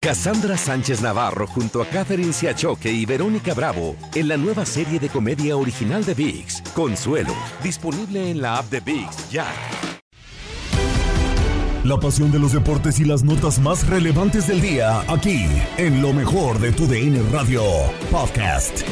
Cassandra Sánchez Navarro junto a Catherine Siachoque y Verónica Bravo en la nueva serie de comedia original de VIX, Consuelo, disponible en la app de VIX ya. La pasión de los deportes y las notas más relevantes del día, aquí, en lo mejor de tu DN Radio Podcast.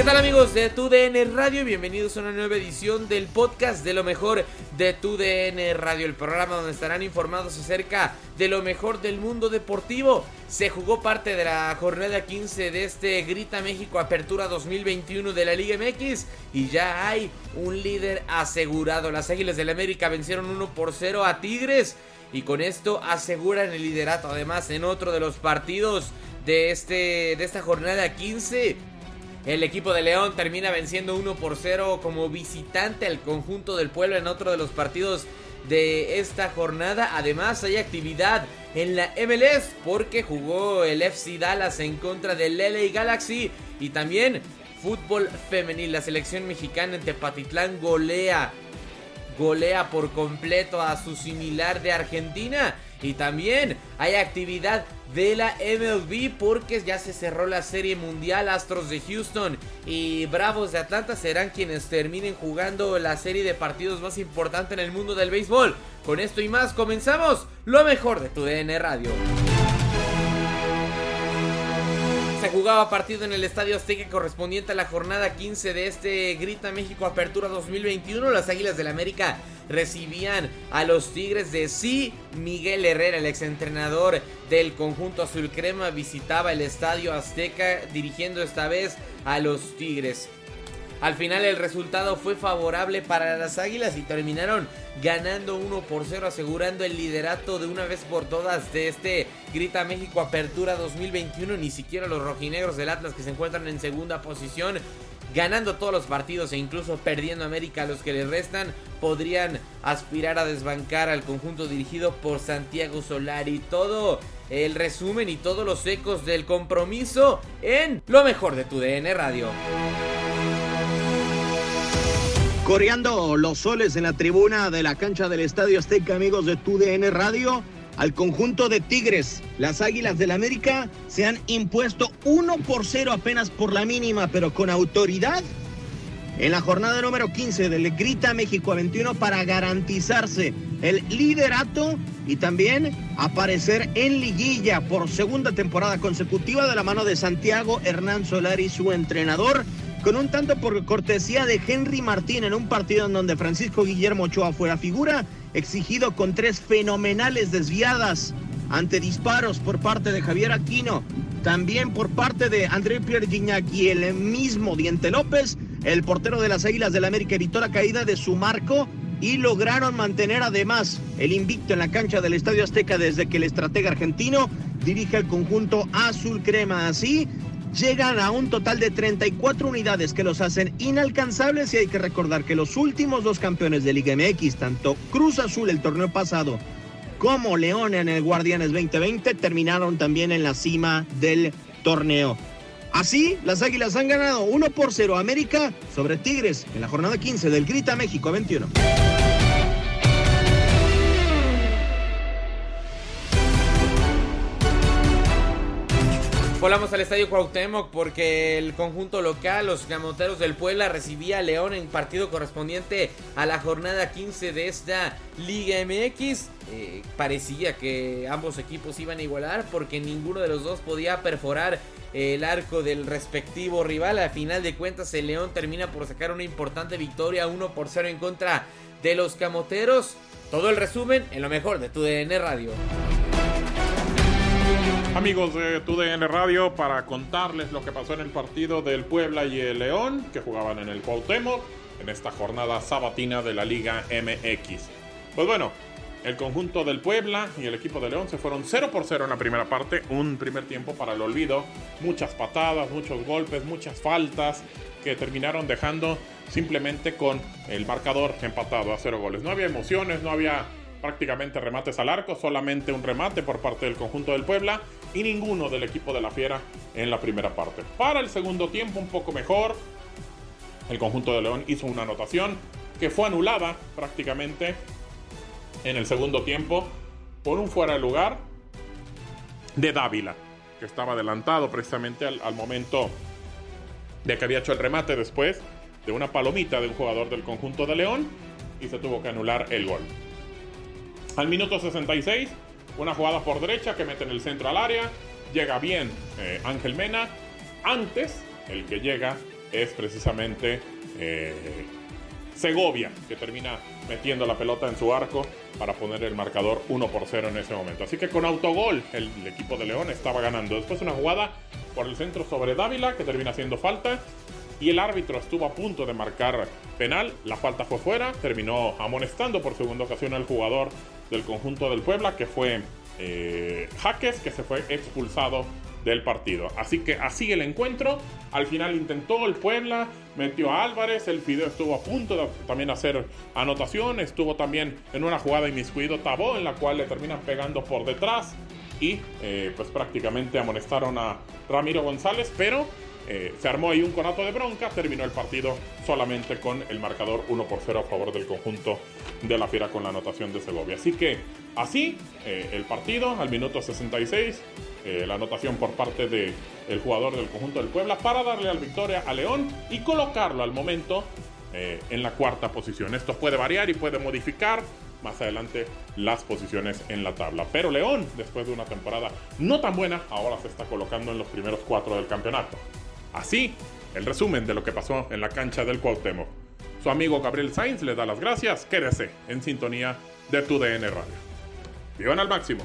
¿Qué tal amigos de TUDN Radio? Bienvenidos a una nueva edición del podcast de lo mejor de TUDN Radio, el programa donde estarán informados acerca de lo mejor del mundo deportivo. Se jugó parte de la jornada 15 de este Grita México Apertura 2021 de la Liga MX y ya hay un líder asegurado. Las Águilas del América vencieron 1 por 0 a Tigres y con esto aseguran el liderato. Además, en otro de los partidos de, este, de esta jornada 15 el equipo de León termina venciendo 1 por 0 como visitante al conjunto del pueblo en otro de los partidos de esta jornada. Además hay actividad en la MLS porque jugó el FC Dallas en contra del LA Galaxy y también fútbol femenil. La selección mexicana en Tepatitlán golea golea por completo a su similar de Argentina y también hay actividad de la MLB porque ya se cerró la serie mundial. Astros de Houston y Bravos de Atlanta serán quienes terminen jugando la serie de partidos más importante en el mundo del béisbol. Con esto y más comenzamos lo mejor de tu DN Radio. Jugaba partido en el Estadio Azteca correspondiente a la jornada 15 de este Grita México Apertura 2021. Las Águilas del América recibían a los Tigres de sí. Miguel Herrera, el exentrenador del conjunto azul crema, visitaba el Estadio Azteca dirigiendo esta vez a los Tigres. Al final el resultado fue favorable para las Águilas y terminaron ganando 1 por 0 asegurando el liderato de una vez por todas de este Grita México Apertura 2021. Ni siquiera los rojinegros del Atlas que se encuentran en segunda posición ganando todos los partidos e incluso perdiendo América los que les restan, podrían aspirar a desbancar al conjunto dirigido por Santiago Solari. Todo el resumen y todos los ecos del compromiso en lo mejor de tu DN Radio. Coreando los soles en la tribuna de la cancha del Estadio Azteca, amigos de TUDN Radio, al conjunto de Tigres. Las Águilas del América se han impuesto 1 por 0 apenas por la mínima, pero con autoridad en la jornada número 15 del Grita México a 21 para garantizarse el liderato y también aparecer en liguilla por segunda temporada consecutiva de la mano de Santiago Hernán Solari, su entrenador con un tanto por cortesía de Henry Martín en un partido en donde Francisco Guillermo Ochoa fue la figura, exigido con tres fenomenales desviadas ante disparos por parte de Javier Aquino, también por parte de André Pierre Gignac y el mismo Diente López, el portero de las Águilas del la América evitó la caída de su marco y lograron mantener además el invicto en la cancha del Estadio Azteca desde que el estratega argentino dirige el conjunto azul crema. Así, llegan a un total de 34 unidades que los hacen inalcanzables y hay que recordar que los últimos dos campeones de Liga MX, tanto Cruz Azul el torneo pasado como León en el Guardianes 2020, terminaron también en la cima del torneo. Así, las Águilas han ganado 1 por 0 América sobre Tigres en la jornada 15 del Grita México 21. Volamos al estadio Cuauhtémoc porque el conjunto local, los Camoteros del Puebla, recibía a León en partido correspondiente a la jornada 15 de esta Liga MX. Eh, parecía que ambos equipos iban a igualar porque ninguno de los dos podía perforar el arco del respectivo rival. A final de cuentas, el León termina por sacar una importante victoria 1 por 0 en contra de los Camoteros. Todo el resumen en lo mejor de tu DN Radio. Amigos de TUDN Radio, para contarles lo que pasó en el partido del Puebla y el León, que jugaban en el Cuauhtémoc, en esta jornada sabatina de la Liga MX. Pues bueno, el conjunto del Puebla y el equipo de León se fueron 0 por 0 en la primera parte, un primer tiempo para el olvido, muchas patadas, muchos golpes, muchas faltas que terminaron dejando simplemente con el marcador empatado a cero goles. No había emociones, no había prácticamente remates al arco, solamente un remate por parte del conjunto del Puebla y ninguno del equipo de la Fiera en la primera parte. Para el segundo tiempo un poco mejor, el conjunto de León hizo una anotación que fue anulada prácticamente en el segundo tiempo por un fuera de lugar de Dávila, que estaba adelantado precisamente al, momento de que había hecho el remate después de una palomita de un jugador del conjunto de León y se tuvo que anular el gol. Al minuto 66, una jugada por derecha que mete en el centro al área. Llega bien eh, Ángel Mena. Antes, el que llega es precisamente eh, Segovia, que termina metiendo la pelota en su arco para poner el marcador 1 por 0 en ese momento. Así que con autogol el, el equipo de León estaba ganando. Después una jugada por el centro sobre Dávila que termina haciendo falta y el árbitro estuvo a punto de marcar penal, la falta fue fuera, terminó amonestando por segunda ocasión al jugador del conjunto del Puebla, que fue eh, Jaques, que se fue expulsado del partido. Así que así el encuentro. Al final intentó el Puebla, metió a Álvarez, el Fideo estuvo a punto de también hacer anotación, estuvo también en una jugada inmiscuido Tabó, en la cual le terminan pegando por detrás y eh, pues prácticamente amonestaron a Ramiro González, pero eh, se armó ahí un conato de bronca, terminó el partido solamente con el marcador 1 por 0 a favor del conjunto de la Fiera con la anotación de Segovia. Así que así eh, el partido al minuto 66, eh, la anotación por parte del el jugador del conjunto del Puebla para darle la victoria a León y colocarlo al momento en la cuarta posición. Esto puede variar y puede modificar más adelante las posiciones en la tabla. Pero León, después de una temporada no tan buena, ahora se está colocando en los primeros cuatro del campeonato. Así, el resumen de lo que pasó en la cancha del Cuauhtémoc. Su amigo Gabriel Sainz le da las gracias. Quédese en sintonía de tu DN Radio. Vivan al máximo.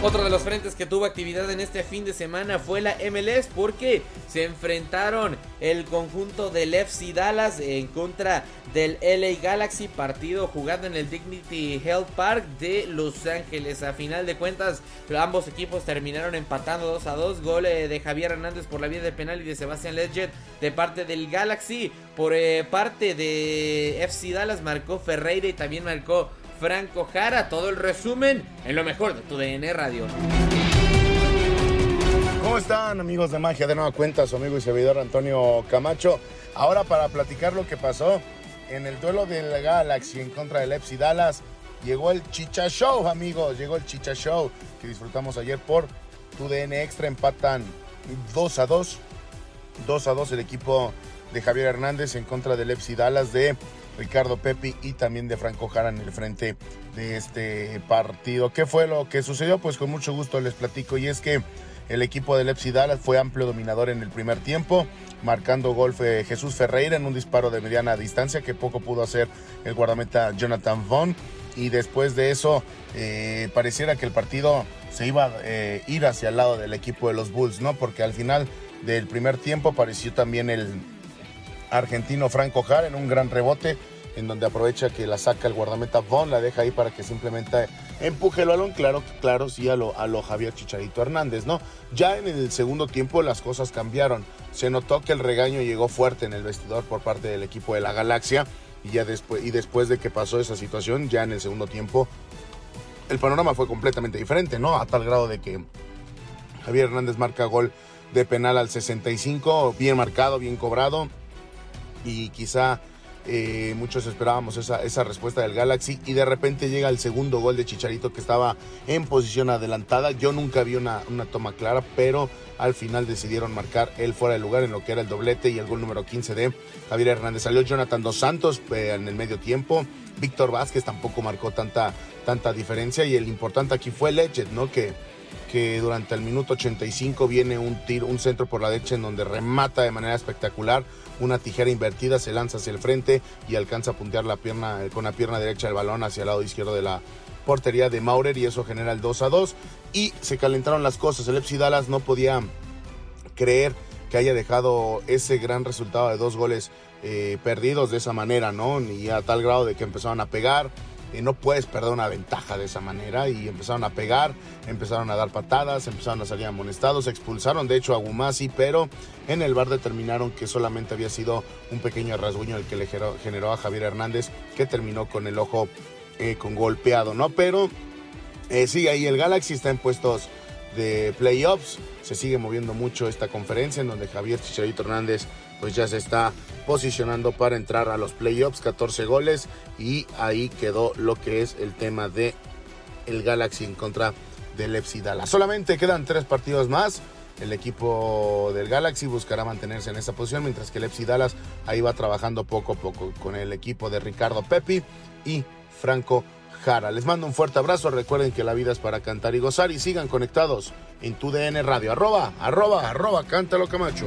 Otro de los frentes que tuvo actividad en este fin de semana fue la MLS porque se enfrentaron el conjunto del FC Dallas en contra del LA Galaxy, partido jugado en el Dignity Health Park de Los Ángeles. A final de cuentas, ambos equipos terminaron empatando 2 a 2. Gol eh, de Javier Hernández por la vía de penal y de Sebastián Ledger de parte del Galaxy. Por eh, parte de FC Dallas marcó Ferreira y también marcó Franco Jara. Todo el resumen en lo mejor de tu DN Radio. ¿Cómo están amigos de Magia? De nueva cuenta, su amigo y servidor Antonio Camacho. Ahora para platicar lo que pasó en el duelo del Galaxy en contra del FC Dallas. Llegó el Chicha Show, amigos. Llegó el Chicha Show que disfrutamos ayer por tu DN Extra. Empatan 2 a 2. 2 a 2 el equipo de Javier Hernández en contra del FC Dallas de Ricardo Pepi y también de Franco Jara en el frente de este partido. ¿Qué fue lo que sucedió? Pues con mucho gusto les platico y es que el equipo del FC Dallas fue amplio dominador en el primer tiempo, marcando gol Jesús Ferreira en un disparo de mediana distancia que poco pudo hacer el guardameta Jonathan Vaughn. Y después de eso, eh, pareciera que el partido se iba a eh, ir hacia el lado del equipo de los Bulls, ¿no? Porque al final del primer tiempo apareció también el argentino Franco Jara en un gran rebote en donde aprovecha que la saca el guardameta Von, la deja ahí para que simplemente empuje el balón, claro, claro, sí, a lo, a lo Javier Chicharito Hernández, ¿no? Ya en el segundo tiempo las cosas cambiaron. Se notó que el regaño llegó fuerte en el vestidor por parte del equipo de la Galaxia. Y ya después, y después de que pasó esa situación, ya en el segundo tiempo, el panorama fue completamente diferente, ¿no? A tal grado de que Javier Hernández marca gol de penal al 65, bien marcado, bien cobrado. Y quizá Eh, muchos esperábamos esa, esa respuesta del Galaxy y de repente llega el segundo gol de Chicharito que estaba en posición adelantada. Yo nunca vi una, una toma clara, pero al final decidieron marcar él fuera de lugar en lo que era el doblete y el gol número 15 de Javier Hernández. Salió Jonathan Dos Santos eh, en el medio tiempo. Víctor Vázquez tampoco marcó tanta, tanta diferencia y el importante aquí fue Lechet, ¿no? Que, que durante el minuto 85 viene un tiro, un centro por la derecha en donde remata de manera espectacular, una tijera invertida, se lanza hacia el frente y alcanza a puntear la pierna, con la pierna derecha del balón hacia el lado izquierdo de la portería de Maurer y eso genera el 2 a 2 y se calentaron las cosas. El FC Dallas no podía creer que haya dejado ese gran resultado de dos goles eh, perdidos de esa manera, ¿no? Y a tal grado de que empezaron a pegar. Y no puedes perder una ventaja de esa manera y empezaron a pegar, empezaron a dar patadas, empezaron a salir amonestados, expulsaron de hecho a Gumasi, pero en el bar determinaron que solamente había sido un pequeño rasguño el que le generó a Javier Hernández, que terminó con el ojo eh, con golpeado, ¿no? Pero eh, ahí el Galaxy está en puestos de playoffs. Se sigue moviendo mucho esta conferencia en donde Javier Chicharito Hernández pues ya se está posicionando para entrar a los playoffs, 14 goles y ahí quedó lo que es el tema de el Galaxy en contra del FC Dallas. Solamente quedan tres partidos más. El equipo del Galaxy buscará mantenerse en esa posición, mientras que el Dallas ahí va trabajando poco a poco con el equipo de Ricardo Pepi y Franco Jara. Les mando un fuerte abrazo. Recuerden que la vida es para cantar y gozar y sigan conectados en tu DN Radio. Arroba, arroba, arroba, cántalo Camacho.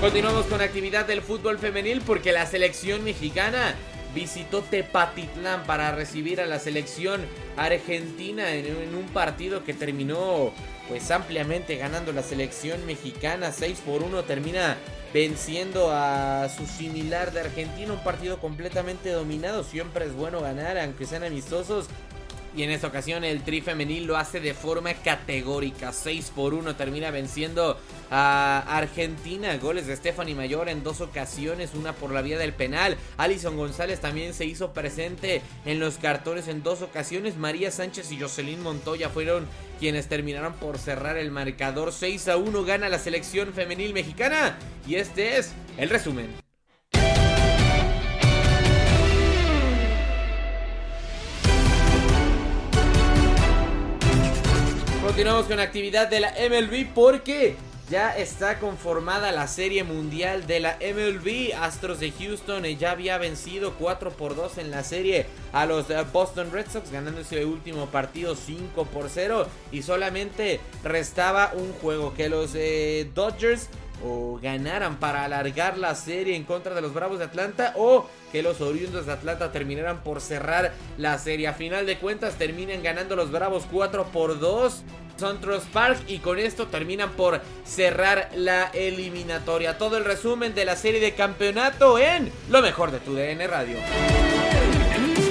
Continuamos con actividad del fútbol femenil porque la selección mexicana visitó Tepatitlán para recibir a la selección argentina en, un partido que terminó pues ampliamente ganando la selección mexicana. 6 por 1 termina venciendo a su similar de Argentina. Un partido completamente dominado. Siempre es bueno ganar aunque sean amistosos y en esta ocasión el tri femenil lo hace de forma categórica. 6 por 1 termina venciendo a Argentina. Goles de Stephanie Mayor en dos ocasiones, una por la vía del penal. Alison González también se hizo presente en los cartones en dos ocasiones. María Sánchez y Jocelyn Montoya fueron quienes terminaron por cerrar el marcador. 6 a 1 gana la selección femenil mexicana. Y este es el resumen. Continuamos con actividad de la MLB porque ya está conformada la serie mundial de la MLB. Astros de Houston ya había vencido 4 por 2 en la serie a los eh, Boston Red Sox, ganando ese último partido 5 por 0. Y solamente restaba un juego que los eh, Dodgers o ganaran para alargar la serie en contra de los Bravos de Atlanta o que los oriundos de Atlanta terminaran por cerrar la serie. A final de cuentas terminan ganando los Bravos 4 por 2. Suntrust Park y con esto terminan por cerrar la eliminatoria. Todo el resumen de la serie de campeonato en lo mejor de tu DN Radio.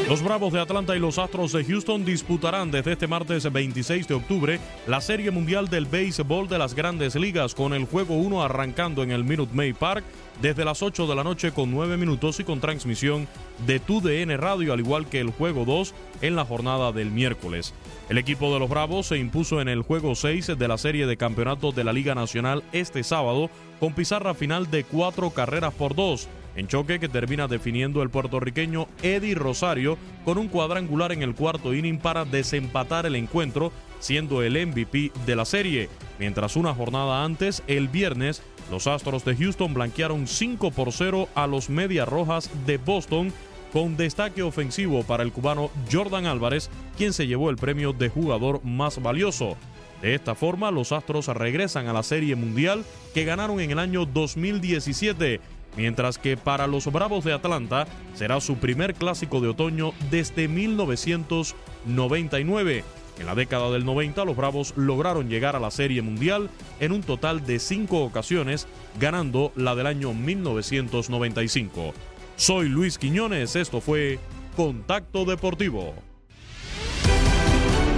Los Bravos de Atlanta y los Astros de Houston disputarán desde este martes 26 de octubre la Serie Mundial del Béisbol de las Grandes Ligas con el juego 1 arrancando en el Minute Maid Park desde las 8 de la noche con 9 minutos y con transmisión de TUDN Radio al igual que el juego 2 en la jornada del miércoles. El equipo de los Bravos se impuso en el juego 6 de la serie de campeonatos de la Liga Nacional este sábado con pizarra final de 4 carreras por 2 en choque que termina definiendo el puertorriqueño Eddie Rosario con un cuadrangular en el cuarto inning para desempatar el encuentro, siendo el MVP de la serie. Mientras una jornada antes, el viernes, los Astros de Houston blanquearon 5 por 0 a los Medias Rojas de Boston con destaque ofensivo para el cubano Jordan Álvarez, quien se llevó el premio de jugador más valioso. De esta forma, los Astros regresan a la Serie Mundial que ganaron en el año 2017 mientras que para los Bravos de Atlanta será su primer clásico de otoño desde 1999. En la década del 90 los Bravos lograron llegar a la Serie Mundial en un total de cinco ocasiones, ganando la del año 1995. Soy Luis Quiñones, esto fue Contacto Deportivo.